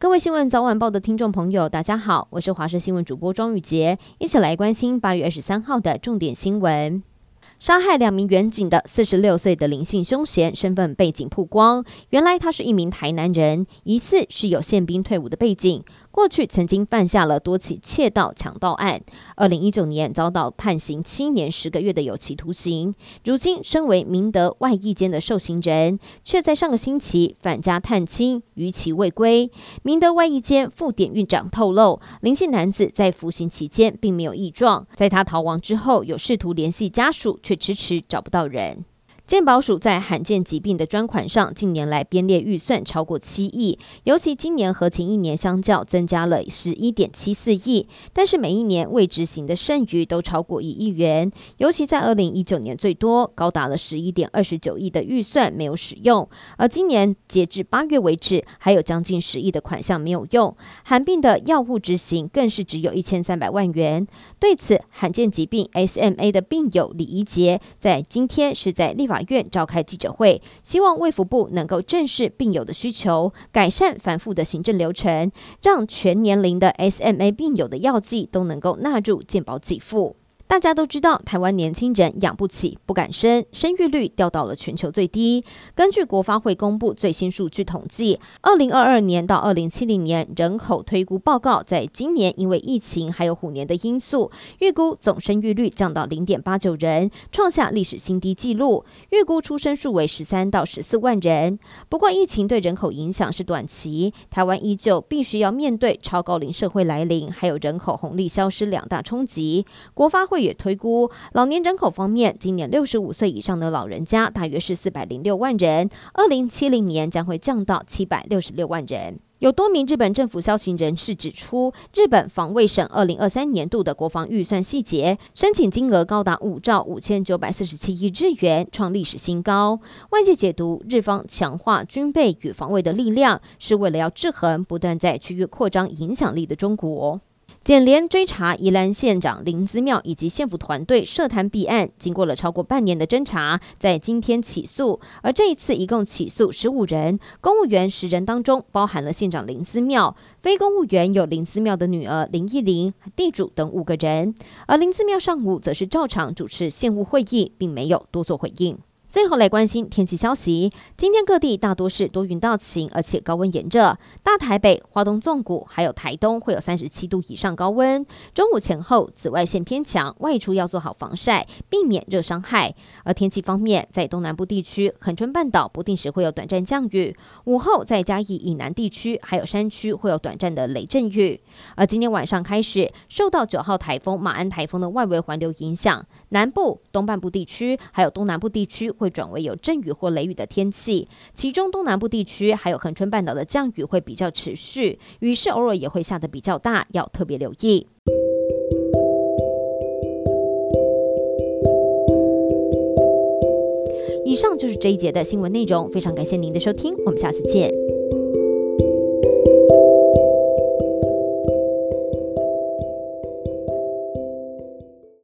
各位新闻早晚报的听众朋友，大家好，我是华视新闻主播庄宇杰，一起来关心八月二十三号的重点新闻。杀害两名员警的四十六岁的林姓凶嫌身份背景曝光，原来他是一名台南人，疑似是有宪兵退伍的背景。过去曾经犯下了多起窃盗、强盗案，二零一九年遭到判刑七年十个月的有期徒刑。如今身为明德外役间的受刑人，却在上个星期返家探亲，逾期未归。明德外役间副典狱长透露，林姓男子在服刑期间并没有异状，在他逃亡之后，有试图联系家属，却迟迟找不到人。健保署在罕见疾病的专款上，近年来编列预算超过七亿，尤其今年和前一年相较，增加了十一点七四亿。但是每一年未执行的剩余都超过一亿元，尤其在二零一九年最多高达了十一点二十九亿的预算没有使用，而今年截至八月为止，还有将近十亿的款项没有用。罕病的药物执行更是只有一千三百万元。对此，罕见疾病 SMA 的病友李怡杰在今天是在立法院召开记者会，希望卫福部能够正视病友的需求，改善繁复的行政流程，让全年龄的 SMA 病友的药剂都能够纳入健保给付。大家都知道，台湾年轻人养不起，不敢生，生育率掉到了全球最低。根据国发会公布最新数据统计，二零二二年到二零七零年人口推估报告，在今年因为疫情还有虎年的因素，预估总生育率降到零点八九人，创下历史新低纪录。预估出生数为十三到十四万人。不过，疫情对人口影响是短期，台湾依旧必须要面对超高龄社会来临，还有人口红利消失两大冲击。国发会。也推估，老年人口方面，今年六十五岁以上的老人家大约是四百零六万人，二零七零年将会降到七百六十六万人。有多名日本政府消息人士指出，日本防卫省二零二三年度的国防预算细节，申请金额高达五兆五千九百四十七亿日元，创历史新高。外界解读，日方强化军备与防卫的力量，是为了要制衡不断在区域扩张影响力的中国。检联追查宜兰县长林姿妙以及县府团队涉贪弊案，经过了超过半年的侦查，在今天起诉。而这一次一共起诉十五人，公务员十人当中包含了县长林姿妙，非公务员有林姿妙的女儿林义玲、地主等五个人。而林姿妙上午则是照常主持县务会议，并没有多做回应。最后来关心天气消息。今天各地大多是多云到晴，而且高温炎热。大台北、花东纵谷还有台东会有三十七度以上高温。中午前后紫外线偏强，外出要做好防晒，避免热伤害。而天气方面，在东南部地区、恒春半岛不定时会有短暂降雨。午后在嘉义以南地区还有山区会有短暂的雷阵雨。而今天晚上开始，受到九号台风马鞍台风的外围环流影响，南部、东半部地区还有东南部地区。会转为有阵雨或雷雨的天气，其中东南部地区还有恒春半岛的降雨会比较持续，雨势偶尔也会下得比较大，要特别留意。以上就是这一节的新闻内容，非常感谢您的收听，我们下次见。